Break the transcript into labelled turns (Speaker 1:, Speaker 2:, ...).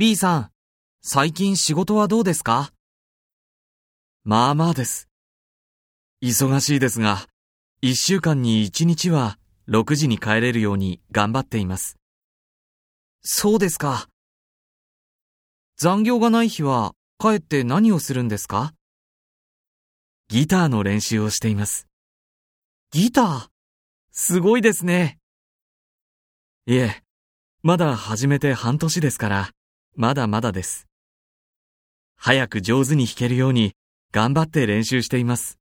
Speaker 1: B さん、最近仕事はどうですか？
Speaker 2: まあまあです。忙しいですが、一週間に一日は6時に帰れるように頑張っています。
Speaker 1: そうですか。残業がない日は帰って何をするんですか？
Speaker 2: ギターの練習をしています。
Speaker 1: ギター？すごいですね。
Speaker 2: いえ、まだ始めて半年ですから、まだまだです。早く上手に弾けるように頑張って練習しています。